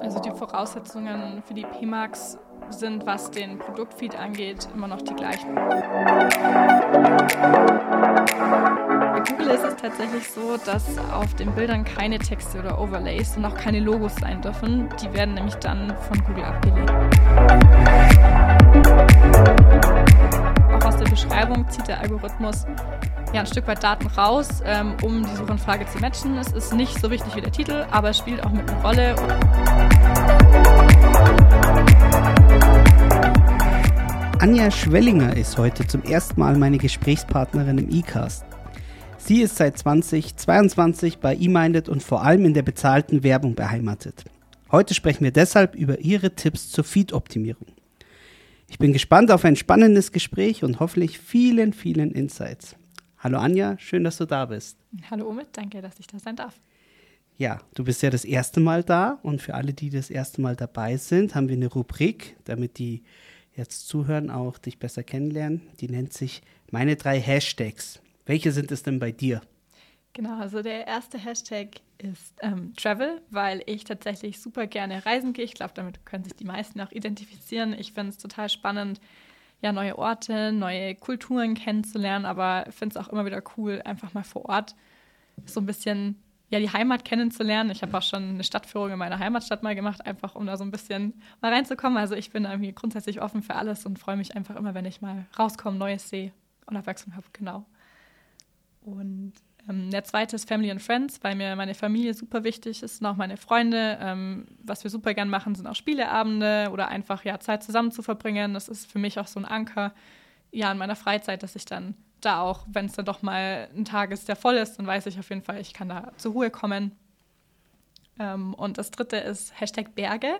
Also die Voraussetzungen für die PMAX sind, was den Produktfeed angeht, immer noch die gleichen. Bei Google ist es tatsächlich so, dass auf den Bildern keine Texte oder Overlays und auch keine Logos sein dürfen. Die werden nämlich dann von Google abgelehnt. Auch aus der Beschreibung zieht der Algorithmus ja, ein Stück weit Daten raus, ähm, um die Suchanfrage zu matchen. Es ist nicht so wichtig wie der Titel, aber es spielt auch mit einer Rolle. Anja Schwellinger ist heute zum ersten Mal meine Gesprächspartnerin im eCast. Sie ist seit 2022 bei eMinded und vor allem in der bezahlten Werbung beheimatet. Heute sprechen wir deshalb über ihre Tipps zur Feed-Optimierung. Ich bin gespannt auf ein spannendes Gespräch und hoffentlich vielen, vielen Insights. Hallo Anja, schön, dass du da bist. Hallo Omid, danke, dass ich da sein darf. Ja, du bist ja das erste Mal da und für alle, die das erste Mal dabei sind, haben wir eine Rubrik, damit die jetzt zuhören, auch dich besser kennenlernen. Die nennt sich meine drei Hashtags. Welche sind es denn bei dir? Genau, also der erste Hashtag ist ähm, Travel, weil ich tatsächlich super gerne reisen gehe. Ich glaube, damit können sich die meisten auch identifizieren. Ich finde es total spannend, ja, neue Orte, neue Kulturen kennenzulernen, aber finde es auch immer wieder cool, einfach mal vor Ort so ein bisschen ja, die Heimat kennenzulernen. Ich habe auch schon eine Stadtführung in meiner Heimatstadt mal gemacht, einfach um da so ein bisschen mal reinzukommen. Also ich bin irgendwie grundsätzlich offen für alles und freue mich einfach immer, wenn ich mal rauskomme, Neues sehe und Abwechslung habe, genau. Und der zweite ist Family and Friends, weil mir meine Familie super wichtig ist und auch meine Freunde. Ähm, was wir super gern machen, sind auch Spieleabende oder einfach ja Zeit zusammen zu verbringen. Das ist für mich auch so ein Anker ja in meiner Freizeit, dass ich dann da auch, wenn es dann doch mal ein Tag ist, der voll ist, dann weiß ich auf jeden Fall, ich kann da zur Ruhe kommen. Ähm, und das dritte ist Hashtag Berge.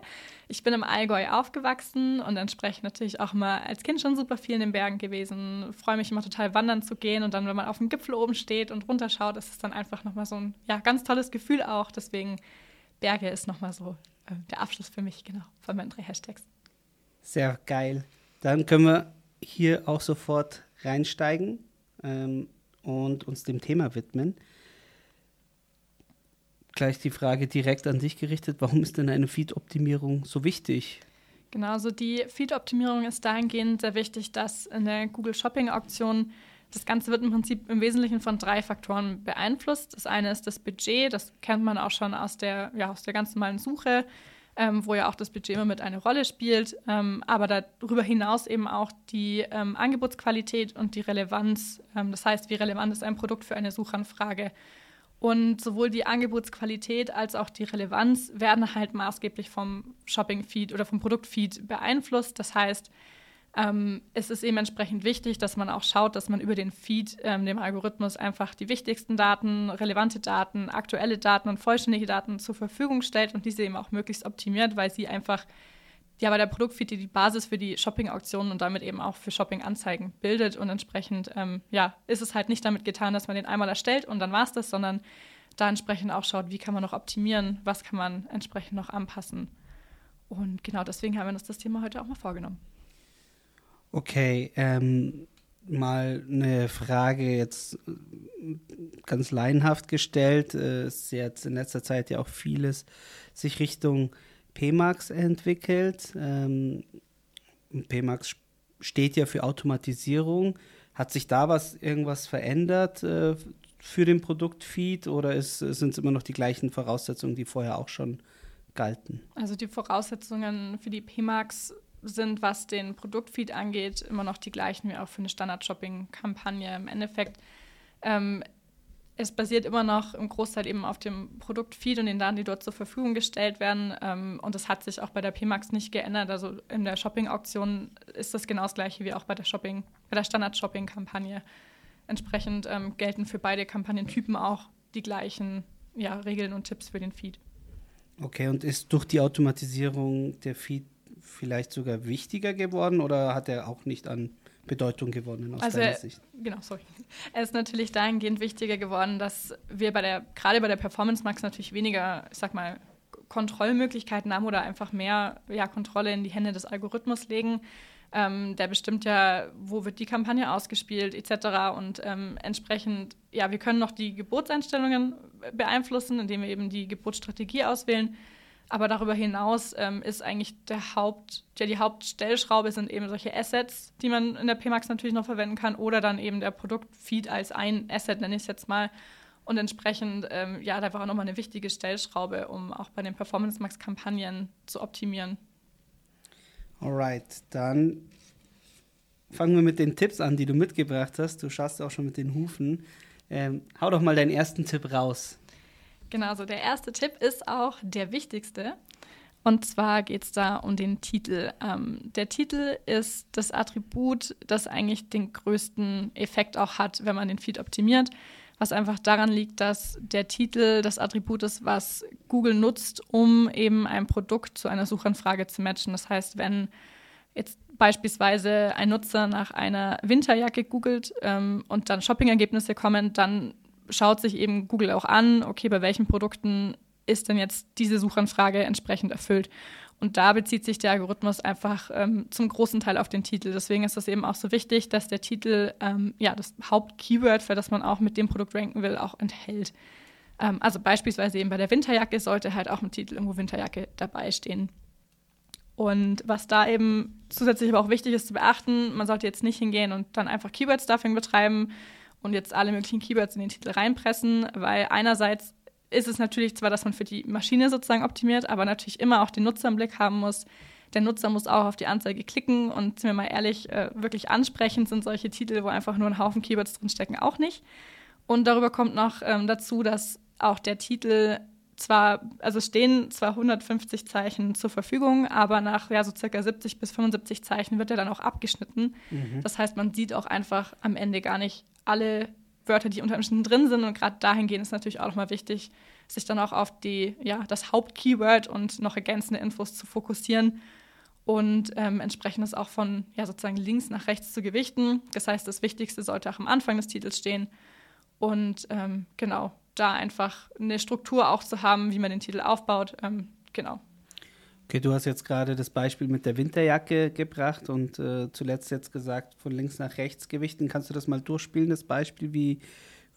Ich bin im Allgäu aufgewachsen und entsprechend natürlich auch mal als Kind schon super viel in den Bergen gewesen. Freue mich immer total wandern zu gehen und dann, wenn man auf dem Gipfel oben steht und runterschaut, ist es dann einfach nochmal so ein ja, ganz tolles Gefühl auch. Deswegen Berge ist nochmal so äh, der Abschluss für mich, genau, von meinen drei Hashtags. Sehr geil. Dann können wir hier auch sofort reinsteigen ähm, und uns dem Thema widmen gleich die Frage direkt an dich gerichtet. Warum ist denn eine Feed-Optimierung so wichtig? Genau, also die Feed-Optimierung ist dahingehend sehr wichtig, dass in der Google Shopping-Auktion das Ganze wird im Prinzip im Wesentlichen von drei Faktoren beeinflusst. Das eine ist das Budget, das kennt man auch schon aus der, ja, aus der ganz normalen Suche, ähm, wo ja auch das Budget immer mit eine Rolle spielt. Ähm, aber darüber hinaus eben auch die ähm, Angebotsqualität und die Relevanz. Ähm, das heißt, wie relevant ist ein Produkt für eine Suchanfrage? Und sowohl die Angebotsqualität als auch die Relevanz werden halt maßgeblich vom Shopping-Feed oder vom Produkt-Feed beeinflusst. Das heißt, ähm, es ist eben entsprechend wichtig, dass man auch schaut, dass man über den Feed, ähm, dem Algorithmus, einfach die wichtigsten Daten, relevante Daten, aktuelle Daten und vollständige Daten zur Verfügung stellt und diese eben auch möglichst optimiert, weil sie einfach ja, weil der Produktfeed die Basis für die Shopping-Auktionen und damit eben auch für Shopping-Anzeigen bildet. Und entsprechend ähm, ja, ist es halt nicht damit getan, dass man den einmal erstellt und dann war es das, sondern da entsprechend auch schaut, wie kann man noch optimieren, was kann man entsprechend noch anpassen. Und genau deswegen haben wir uns das Thema heute auch mal vorgenommen. Okay, ähm, mal eine Frage jetzt äh, ganz laienhaft gestellt. Äh, es ist jetzt in letzter Zeit ja auch vieles sich Richtung PMAX entwickelt. Ähm, PMAX steht ja für Automatisierung. Hat sich da was irgendwas verändert äh, für den Produktfeed oder sind es immer noch die gleichen Voraussetzungen, die vorher auch schon galten? Also die Voraussetzungen für die PMAX sind, was den Produktfeed angeht, immer noch die gleichen wie auch für eine Standard-Shopping-Kampagne. Im Endeffekt ähm, es basiert immer noch im Großteil eben auf dem Produktfeed und den Daten, die dort zur Verfügung gestellt werden. Ähm, und das hat sich auch bei der PMAX nicht geändert. Also in der Shopping-Auktion ist das genau das gleiche wie auch bei der Shopping, bei der Standard-Shopping-Kampagne. Entsprechend ähm, gelten für beide Kampagnentypen auch die gleichen ja, Regeln und Tipps für den Feed. Okay, und ist durch die Automatisierung der Feed vielleicht sogar wichtiger geworden oder hat er auch nicht an Bedeutung gewonnen aus also, deiner Sicht? Genau, sorry. Er ist natürlich dahingehend wichtiger geworden, dass wir bei der, gerade bei der Performance Max natürlich weniger, ich sag mal, Kontrollmöglichkeiten haben oder einfach mehr ja, Kontrolle in die Hände des Algorithmus legen. Ähm, der bestimmt ja, wo wird die Kampagne ausgespielt, etc. Und ähm, entsprechend, ja, wir können noch die Geburtseinstellungen beeinflussen, indem wir eben die Geburtsstrategie auswählen. Aber darüber hinaus ähm, ist eigentlich der Haupt, ja, die Hauptstellschraube sind eben solche Assets, die man in der PMAX natürlich noch verwenden kann, oder dann eben der Produktfeed als ein Asset, nenne ich es jetzt mal. Und entsprechend, ähm, ja, da war auch nochmal eine wichtige Stellschraube, um auch bei den Performance Max-Kampagnen zu optimieren. Alright, dann fangen wir mit den Tipps an, die du mitgebracht hast. Du schaust auch schon mit den Hufen. Ähm, hau doch mal deinen ersten Tipp raus. Genau, also der erste Tipp ist auch der wichtigste. Und zwar geht es da um den Titel. Ähm, der Titel ist das Attribut, das eigentlich den größten Effekt auch hat, wenn man den Feed optimiert. Was einfach daran liegt, dass der Titel das Attribut ist, was Google nutzt, um eben ein Produkt zu einer Suchanfrage zu matchen. Das heißt, wenn jetzt beispielsweise ein Nutzer nach einer Winterjacke googelt ähm, und dann Shopping-Ergebnisse kommen, dann schaut sich eben Google auch an, okay, bei welchen Produkten ist denn jetzt diese Suchanfrage entsprechend erfüllt. Und da bezieht sich der Algorithmus einfach ähm, zum großen Teil auf den Titel. Deswegen ist es eben auch so wichtig, dass der Titel ähm, ja das Hauptkeyword, für das man auch mit dem Produkt ranken will, auch enthält. Ähm, also beispielsweise eben bei der Winterjacke sollte halt auch im Titel irgendwo Winterjacke dabei stehen. Und was da eben zusätzlich aber auch wichtig ist zu beachten, man sollte jetzt nicht hingehen und dann einfach Keyword-Stuffing betreiben und jetzt alle möglichen Keywords in den Titel reinpressen, weil einerseits ist es natürlich zwar, dass man für die Maschine sozusagen optimiert, aber natürlich immer auch den Nutzer im Blick haben muss. Der Nutzer muss auch auf die Anzeige klicken und sind wir mal ehrlich, äh, wirklich ansprechend sind solche Titel, wo einfach nur ein Haufen Keywords drinstecken, auch nicht. Und darüber kommt noch ähm, dazu, dass auch der Titel zwar, also stehen zwar 150 Zeichen zur Verfügung, aber nach ja, so circa 70 bis 75 Zeichen wird er dann auch abgeschnitten. Mhm. Das heißt, man sieht auch einfach am Ende gar nicht alle Wörter, die unter Umständen drin sind. Und gerade dahingehend ist natürlich auch nochmal wichtig, sich dann auch auf die, ja, das Hauptkeyword und noch ergänzende Infos zu fokussieren und ähm, entsprechend es auch von ja, sozusagen links nach rechts zu gewichten. Das heißt, das Wichtigste sollte auch am Anfang des Titels stehen. Und ähm, genau, da einfach eine Struktur auch zu haben, wie man den Titel aufbaut. Ähm, genau. Okay, du hast jetzt gerade das Beispiel mit der Winterjacke gebracht und äh, zuletzt jetzt gesagt, von links nach rechts gewichten. Kannst du das mal durchspielen, das Beispiel? Wie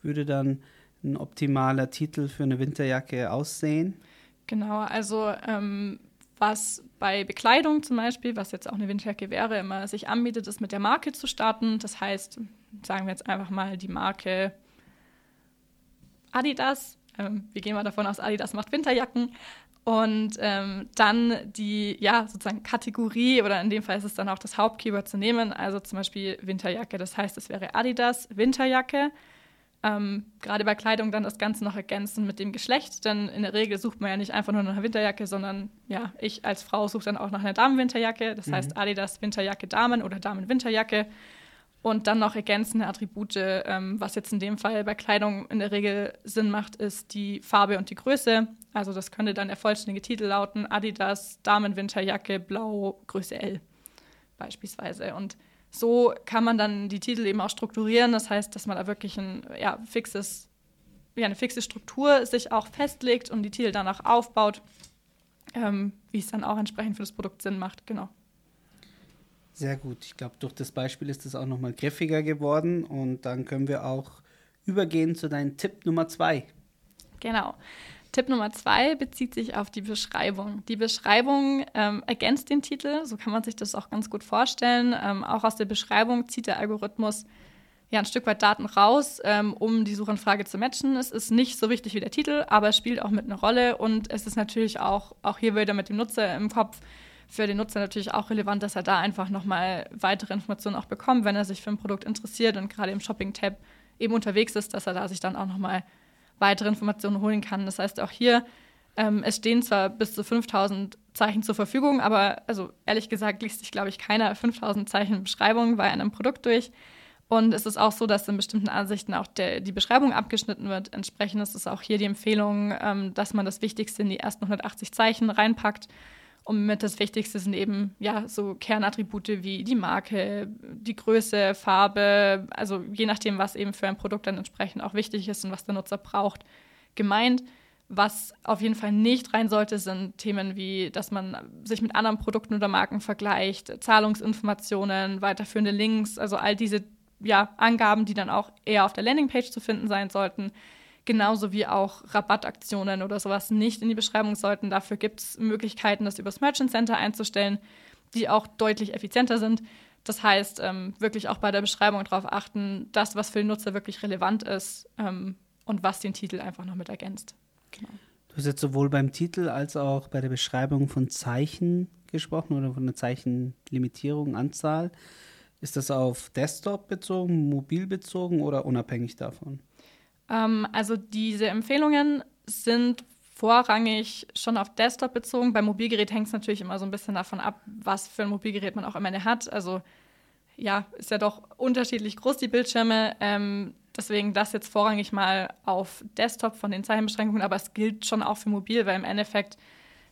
würde dann ein optimaler Titel für eine Winterjacke aussehen? Genau, also ähm, was bei Bekleidung zum Beispiel, was jetzt auch eine Winterjacke wäre, immer sich anbietet, ist mit der Marke zu starten. Das heißt, sagen wir jetzt einfach mal die Marke Adidas. Ähm, wir gehen mal davon aus, Adidas macht Winterjacken. Und ähm, dann die, ja, sozusagen Kategorie oder in dem Fall ist es dann auch das Hauptkeyword zu nehmen, also zum Beispiel Winterjacke. Das heißt, es wäre Adidas Winterjacke. Ähm, Gerade bei Kleidung dann das Ganze noch ergänzen mit dem Geschlecht, denn in der Regel sucht man ja nicht einfach nur nach einer Winterjacke, sondern ja, ich als Frau suche dann auch nach einer Damenwinterjacke. Das mhm. heißt Adidas Winterjacke Damen oder Damenwinterjacke und dann noch ergänzende Attribute, ähm, was jetzt in dem Fall bei Kleidung in der Regel Sinn macht, ist die Farbe und die Größe. Also das könnte dann der vollständige Titel lauten, Adidas Damenwinterjacke Blau Größe L beispielsweise. Und so kann man dann die Titel eben auch strukturieren. Das heißt, dass man da wirklich ein ja, fixes, ja, eine fixe Struktur sich auch festlegt und die Titel danach aufbaut, ähm, wie es dann auch entsprechend für das Produkt Sinn macht. Genau. Sehr gut. Ich glaube, durch das Beispiel ist es auch nochmal griffiger geworden und dann können wir auch übergehen zu deinem Tipp Nummer zwei. Genau. Tipp Nummer zwei bezieht sich auf die Beschreibung. Die Beschreibung ähm, ergänzt den Titel, so kann man sich das auch ganz gut vorstellen. Ähm, auch aus der Beschreibung zieht der Algorithmus ja ein Stück weit Daten raus, ähm, um die Suchanfrage zu matchen. Es ist nicht so wichtig wie der Titel, aber spielt auch mit einer Rolle und es ist natürlich auch, auch hier wieder mit dem Nutzer im Kopf, für den Nutzer natürlich auch relevant, dass er da einfach nochmal weitere Informationen auch bekommt, wenn er sich für ein Produkt interessiert und gerade im Shopping-Tab eben unterwegs ist, dass er da sich dann auch nochmal weitere Informationen holen kann. Das heißt, auch hier, ähm, es stehen zwar bis zu 5000 Zeichen zur Verfügung, aber also ehrlich gesagt liest sich, glaube ich, keiner 5000 Zeichen Beschreibung bei einem Produkt durch. Und es ist auch so, dass in bestimmten Ansichten auch der, die Beschreibung abgeschnitten wird. Entsprechend ist es auch hier die Empfehlung, ähm, dass man das Wichtigste in die ersten 180 Zeichen reinpackt und mit das Wichtigste sind eben ja so Kernattribute wie die Marke, die Größe, Farbe, also je nachdem, was eben für ein Produkt dann entsprechend auch wichtig ist und was der Nutzer braucht, gemeint. Was auf jeden Fall nicht rein sollte, sind Themen wie, dass man sich mit anderen Produkten oder Marken vergleicht, Zahlungsinformationen, weiterführende Links, also all diese ja, Angaben, die dann auch eher auf der Landingpage zu finden sein sollten. Genauso wie auch Rabattaktionen oder sowas nicht in die Beschreibung sollten. Dafür gibt es Möglichkeiten, das übers Merchant Center einzustellen, die auch deutlich effizienter sind. Das heißt, ähm, wirklich auch bei der Beschreibung darauf achten, das, was für den Nutzer wirklich relevant ist ähm, und was den Titel einfach noch mit ergänzt. Genau. Du hast jetzt sowohl beim Titel als auch bei der Beschreibung von Zeichen gesprochen oder von einer Zeichenlimitierung, Anzahl. Ist das auf Desktop bezogen, mobil bezogen oder unabhängig davon? Ähm, also diese Empfehlungen sind vorrangig schon auf Desktop bezogen. Beim Mobilgerät hängt es natürlich immer so ein bisschen davon ab, was für ein Mobilgerät man auch am Ende hat. Also ja, ist ja doch unterschiedlich groß die Bildschirme. Ähm, deswegen das jetzt vorrangig mal auf Desktop von den Zeichenbeschränkungen, aber es gilt schon auch für mobil, weil im Endeffekt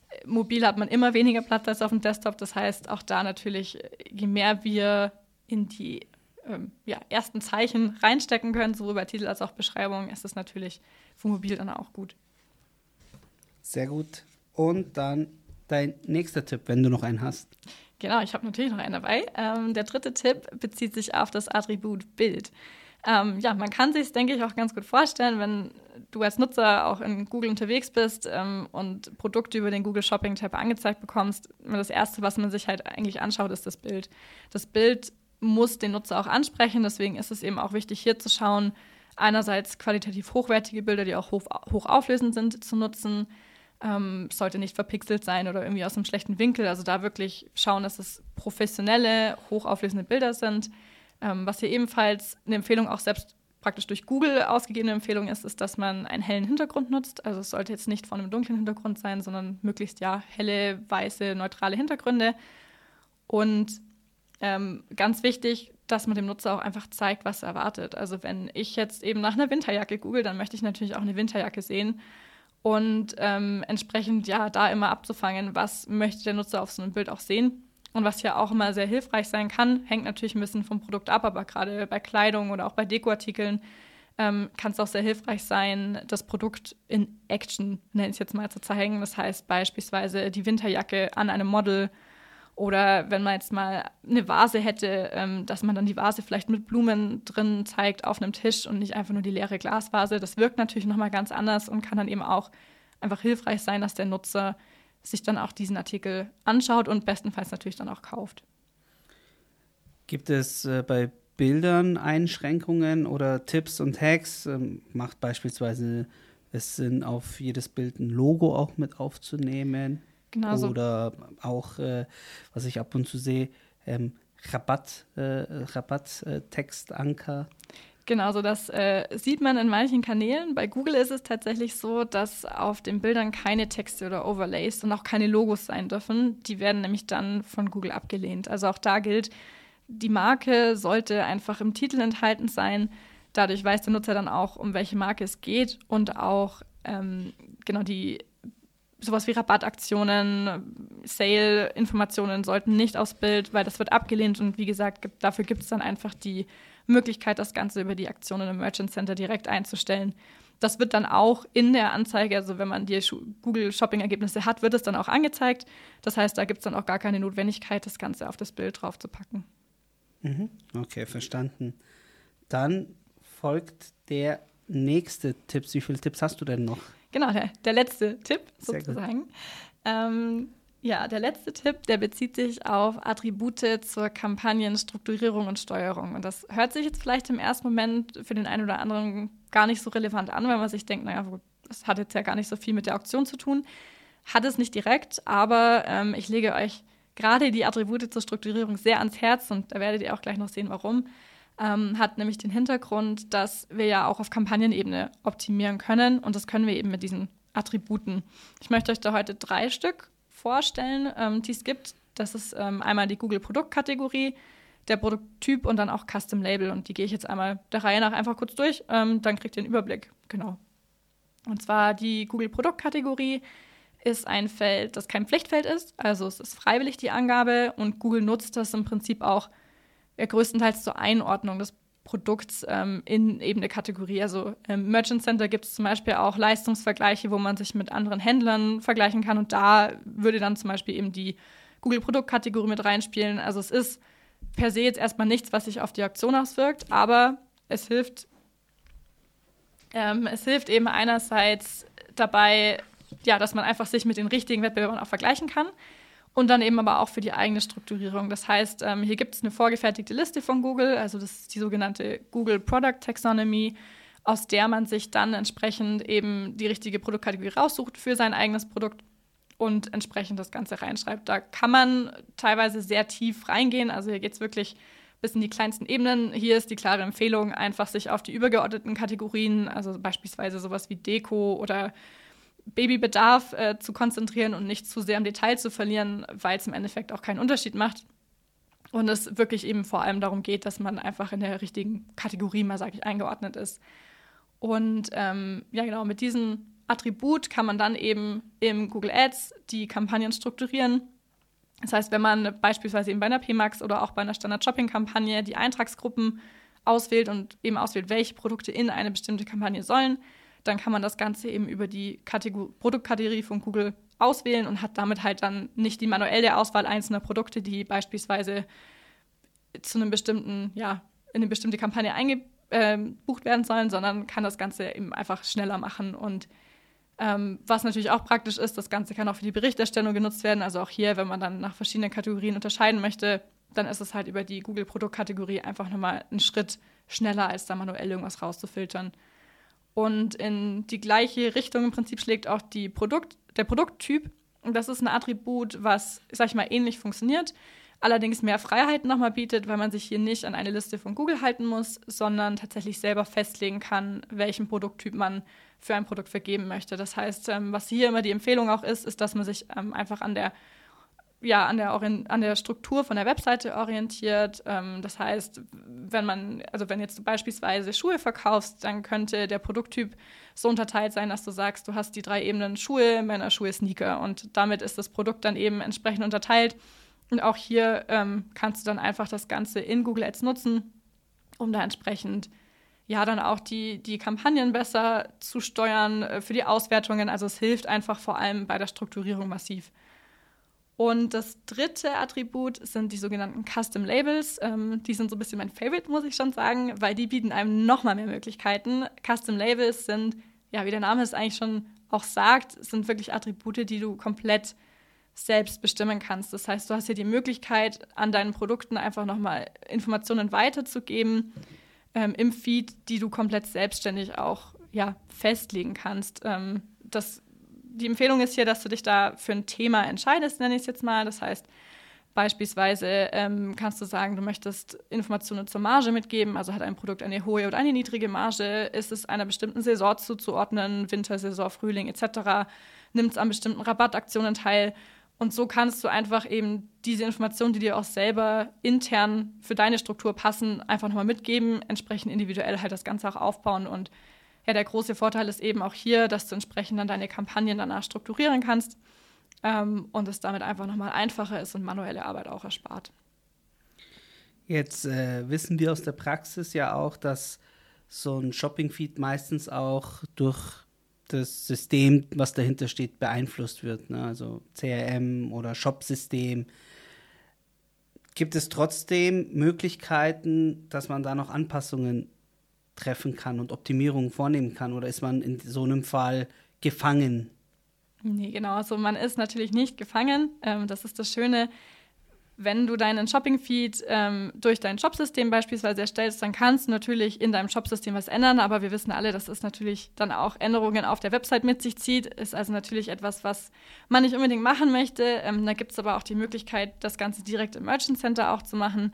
äh, mobil hat man immer weniger Platz als auf dem Desktop. Das heißt, auch da natürlich, je mehr wir in die ähm, ja, ersten Zeichen reinstecken können, sowohl bei Titel als auch Beschreibung, ist es natürlich für mobil dann auch gut. Sehr gut. Und dann dein nächster Tipp, wenn du noch einen hast. Genau, ich habe natürlich noch einen dabei. Ähm, der dritte Tipp bezieht sich auf das Attribut Bild. Ähm, ja, man kann sich denke ich, auch ganz gut vorstellen, wenn du als Nutzer auch in Google unterwegs bist ähm, und Produkte über den Google Shopping Tab angezeigt bekommst. Das erste, was man sich halt eigentlich anschaut, ist das Bild. Das Bild muss den Nutzer auch ansprechen. Deswegen ist es eben auch wichtig, hier zu schauen, einerseits qualitativ hochwertige Bilder, die auch hoch, hoch auflösend sind, zu nutzen. Ähm, sollte nicht verpixelt sein oder irgendwie aus einem schlechten Winkel. Also da wirklich schauen, dass es professionelle, hochauflösende Bilder sind. Ähm, was hier ebenfalls eine Empfehlung auch selbst praktisch durch Google ausgegebene Empfehlung ist, ist, dass man einen hellen Hintergrund nutzt. Also es sollte jetzt nicht von einem dunklen Hintergrund sein, sondern möglichst ja helle, weiße, neutrale Hintergründe. Und ähm, ganz wichtig, dass man dem Nutzer auch einfach zeigt, was er erwartet. Also wenn ich jetzt eben nach einer Winterjacke google, dann möchte ich natürlich auch eine Winterjacke sehen und ähm, entsprechend ja da immer abzufangen, was möchte der Nutzer auf so einem Bild auch sehen. Und was ja auch immer sehr hilfreich sein kann, hängt natürlich ein bisschen vom Produkt ab, aber gerade bei Kleidung oder auch bei Dekoartikeln ähm, kann es auch sehr hilfreich sein, das Produkt in Action, nenne ich es jetzt mal, zu zeigen. Das heißt beispielsweise die Winterjacke an einem Model oder wenn man jetzt mal eine Vase hätte, ähm, dass man dann die Vase vielleicht mit Blumen drin zeigt auf einem Tisch und nicht einfach nur die leere Glasvase. Das wirkt natürlich nochmal ganz anders und kann dann eben auch einfach hilfreich sein, dass der Nutzer sich dann auch diesen Artikel anschaut und bestenfalls natürlich dann auch kauft. Gibt es äh, bei Bildern Einschränkungen oder Tipps und Hacks? Ähm, macht beispielsweise es Sinn, auf jedes Bild ein Logo auch mit aufzunehmen? Genau so. Oder auch, äh, was ich ab und zu sehe, ähm, Rabatt, äh, Rabatt-Textanker. Äh, genau, so das äh, sieht man in manchen Kanälen. Bei Google ist es tatsächlich so, dass auf den Bildern keine Texte oder Overlays und auch keine Logos sein dürfen. Die werden nämlich dann von Google abgelehnt. Also auch da gilt, die Marke sollte einfach im Titel enthalten sein. Dadurch weiß der Nutzer dann auch, um welche Marke es geht und auch ähm, genau die sowas wie Rabattaktionen, Sale-Informationen sollten nicht aufs Bild, weil das wird abgelehnt und wie gesagt, gibt, dafür gibt es dann einfach die Möglichkeit, das Ganze über die Aktionen im Merchant Center direkt einzustellen. Das wird dann auch in der Anzeige, also wenn man die Google Shopping-Ergebnisse hat, wird es dann auch angezeigt. Das heißt, da gibt es dann auch gar keine Notwendigkeit, das Ganze auf das Bild drauf zu packen. Mhm. Okay, verstanden. Dann folgt der nächste Tipp. Wie viele Tipps hast du denn noch? Genau, der, der letzte Tipp sozusagen. Ähm, ja, der letzte Tipp, der bezieht sich auf Attribute zur Kampagnenstrukturierung und Steuerung. Und das hört sich jetzt vielleicht im ersten Moment für den einen oder anderen gar nicht so relevant an, weil man sich denkt, naja, das hat jetzt ja gar nicht so viel mit der Auktion zu tun. Hat es nicht direkt, aber ähm, ich lege euch gerade die Attribute zur Strukturierung sehr ans Herz und da werdet ihr auch gleich noch sehen, warum ähm, hat nämlich den Hintergrund, dass wir ja auch auf Kampagnenebene optimieren können und das können wir eben mit diesen Attributen. Ich möchte euch da heute drei Stück vorstellen, ähm, die es gibt. Das ist ähm, einmal die Google Produktkategorie, der Produkttyp und dann auch Custom Label. Und die gehe ich jetzt einmal der Reihe nach einfach kurz durch, ähm, dann kriegt ihr einen Überblick. Genau. Und zwar die Google Produktkategorie ist ein Feld, das kein Pflichtfeld ist. Also es ist freiwillig die Angabe und Google nutzt das im Prinzip auch ja, größtenteils zur Einordnung des Produkts ähm, in eben eine Kategorie. Also im Merchant Center gibt es zum Beispiel auch Leistungsvergleiche, wo man sich mit anderen Händlern vergleichen kann. Und da würde dann zum Beispiel eben die Google-Produktkategorie mit reinspielen. Also es ist per se jetzt erstmal nichts, was sich auf die Aktion auswirkt, aber es hilft, ähm, es hilft eben einerseits dabei, ja, dass man einfach sich mit den richtigen Wettbewerbern auch vergleichen kann und dann eben aber auch für die eigene Strukturierung. Das heißt, ähm, hier gibt es eine vorgefertigte Liste von Google, also das ist die sogenannte Google Product Taxonomy, aus der man sich dann entsprechend eben die richtige Produktkategorie raussucht für sein eigenes Produkt und entsprechend das Ganze reinschreibt. Da kann man teilweise sehr tief reingehen, also hier geht es wirklich bis in die kleinsten Ebenen. Hier ist die klare Empfehlung, einfach sich auf die übergeordneten Kategorien, also beispielsweise sowas wie Deko oder Babybedarf äh, zu konzentrieren und nicht zu sehr im Detail zu verlieren, weil es im Endeffekt auch keinen Unterschied macht. Und es wirklich eben vor allem darum geht, dass man einfach in der richtigen Kategorie mal, sage ich, eingeordnet ist. Und ähm, ja, genau, mit diesem Attribut kann man dann eben im Google Ads die Kampagnen strukturieren. Das heißt, wenn man beispielsweise eben bei einer PMAX oder auch bei einer Standard-Shopping-Kampagne die Eintragsgruppen auswählt und eben auswählt, welche Produkte in eine bestimmte Kampagne sollen, dann kann man das Ganze eben über die Kategor Produktkategorie von Google auswählen und hat damit halt dann nicht die manuelle Auswahl einzelner Produkte, die beispielsweise zu einem bestimmten, ja, in eine bestimmte Kampagne eingebucht ähm, werden sollen, sondern kann das Ganze eben einfach schneller machen. Und ähm, was natürlich auch praktisch ist, das Ganze kann auch für die Berichterstellung genutzt werden. Also auch hier, wenn man dann nach verschiedenen Kategorien unterscheiden möchte, dann ist es halt über die Google-Produktkategorie einfach nochmal einen Schritt schneller, als da manuell irgendwas rauszufiltern. Und in die gleiche Richtung im Prinzip schlägt auch die Produkt, der Produkttyp. Und das ist ein Attribut, was, sag ich mal, ähnlich funktioniert, allerdings mehr Freiheiten nochmal bietet, weil man sich hier nicht an eine Liste von Google halten muss, sondern tatsächlich selber festlegen kann, welchen Produkttyp man für ein Produkt vergeben möchte. Das heißt, ähm, was hier immer die Empfehlung auch ist, ist, dass man sich ähm, einfach an der ja, an der, an der Struktur von der Webseite orientiert. Ähm, das heißt, wenn man, also wenn jetzt du beispielsweise Schuhe verkaufst, dann könnte der Produkttyp so unterteilt sein, dass du sagst, du hast die drei Ebenen Schuhe, Männerschuhe, Sneaker und damit ist das Produkt dann eben entsprechend unterteilt. Und auch hier ähm, kannst du dann einfach das Ganze in Google Ads nutzen, um da entsprechend ja dann auch die, die Kampagnen besser zu steuern äh, für die Auswertungen. Also es hilft einfach vor allem bei der Strukturierung massiv. Und das dritte Attribut sind die sogenannten Custom Labels. Ähm, die sind so ein bisschen mein Favorite, muss ich schon sagen, weil die bieten einem nochmal mehr Möglichkeiten. Custom Labels sind, ja, wie der Name es eigentlich schon auch sagt, sind wirklich Attribute, die du komplett selbst bestimmen kannst. Das heißt, du hast hier die Möglichkeit, an deinen Produkten einfach nochmal Informationen weiterzugeben ähm, im Feed, die du komplett selbstständig auch ja, festlegen kannst. Ähm, das die Empfehlung ist hier, dass du dich da für ein Thema entscheidest, nenne ich es jetzt mal. Das heißt, beispielsweise ähm, kannst du sagen, du möchtest Informationen zur Marge mitgeben, also hat ein Produkt eine hohe oder eine niedrige Marge, ist es einer bestimmten Saison zuzuordnen, Wintersaison, Frühling etc., nimmt es an bestimmten Rabattaktionen teil. Und so kannst du einfach eben diese Informationen, die dir auch selber intern für deine Struktur passen, einfach nochmal mitgeben, entsprechend individuell halt das Ganze auch aufbauen und ja, der große Vorteil ist eben auch hier, dass du entsprechend dann deine Kampagnen danach strukturieren kannst ähm, und es damit einfach nochmal einfacher ist und manuelle Arbeit auch erspart. Jetzt äh, wissen wir aus der Praxis ja auch, dass so ein Shopping-Feed meistens auch durch das System, was dahinter steht, beeinflusst wird. Ne? Also CRM oder Shop-System. Gibt es trotzdem Möglichkeiten, dass man da noch Anpassungen treffen kann und Optimierungen vornehmen kann? Oder ist man in so einem Fall gefangen? Nee, genau. Also man ist natürlich nicht gefangen. Ähm, das ist das Schöne. Wenn du deinen Shopping-Feed ähm, durch dein Shopsystem beispielsweise erstellst, dann kannst du natürlich in deinem Shopsystem was ändern, aber wir wissen alle, dass es natürlich dann auch Änderungen auf der Website mit sich zieht. Ist also natürlich etwas, was man nicht unbedingt machen möchte. Ähm, da gibt es aber auch die Möglichkeit, das Ganze direkt im Merchant Center auch zu machen.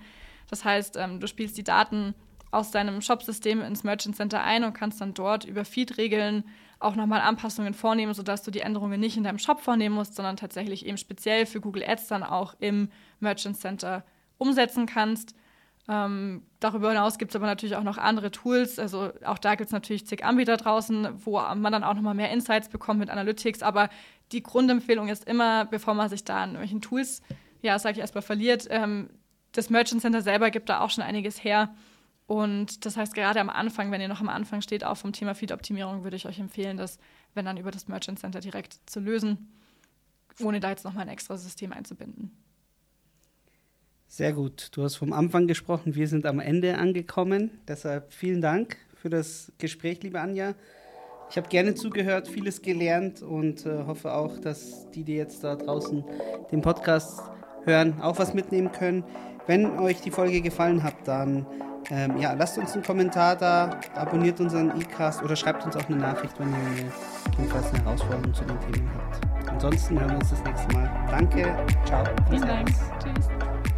Das heißt, ähm, du spielst die Daten aus deinem Shop-System ins Merchant Center ein und kannst dann dort über Feed-Regeln auch nochmal Anpassungen vornehmen, sodass du die Änderungen nicht in deinem Shop vornehmen musst, sondern tatsächlich eben speziell für Google Ads dann auch im Merchant Center umsetzen kannst. Ähm, darüber hinaus gibt es aber natürlich auch noch andere Tools. Also auch da gibt es natürlich zig Anbieter draußen, wo man dann auch nochmal mehr Insights bekommt mit Analytics. Aber die Grundempfehlung ist immer, bevor man sich da an irgendwelchen Tools, ja, sag ich erstmal, verliert, ähm, das Merchant Center selber gibt da auch schon einiges her Und das heißt, gerade am Anfang, wenn ihr noch am Anfang steht, auch vom Thema Feed-Optimierung, würde ich euch empfehlen, das, wenn dann über das Merchant Center direkt zu lösen, ohne da jetzt nochmal ein extra System einzubinden. Sehr gut. Du hast vom Anfang gesprochen. Wir sind am Ende angekommen. Deshalb vielen Dank für das Gespräch, liebe Anja. Ich habe gerne zugehört, vieles gelernt und äh, hoffe auch, dass die, die jetzt da draußen den Podcast hören, auch was mitnehmen können. Wenn euch die Folge gefallen hat, dann ähm, ja, lasst uns einen Kommentar da, abonniert unseren e-Cast oder schreibt uns auch eine Nachricht, wenn ihr jedenfalls eine Herausforderung zu den Themen habt. Ansonsten hören wir uns das nächste Mal. Danke, ciao. Vielen Dank. Tschüss.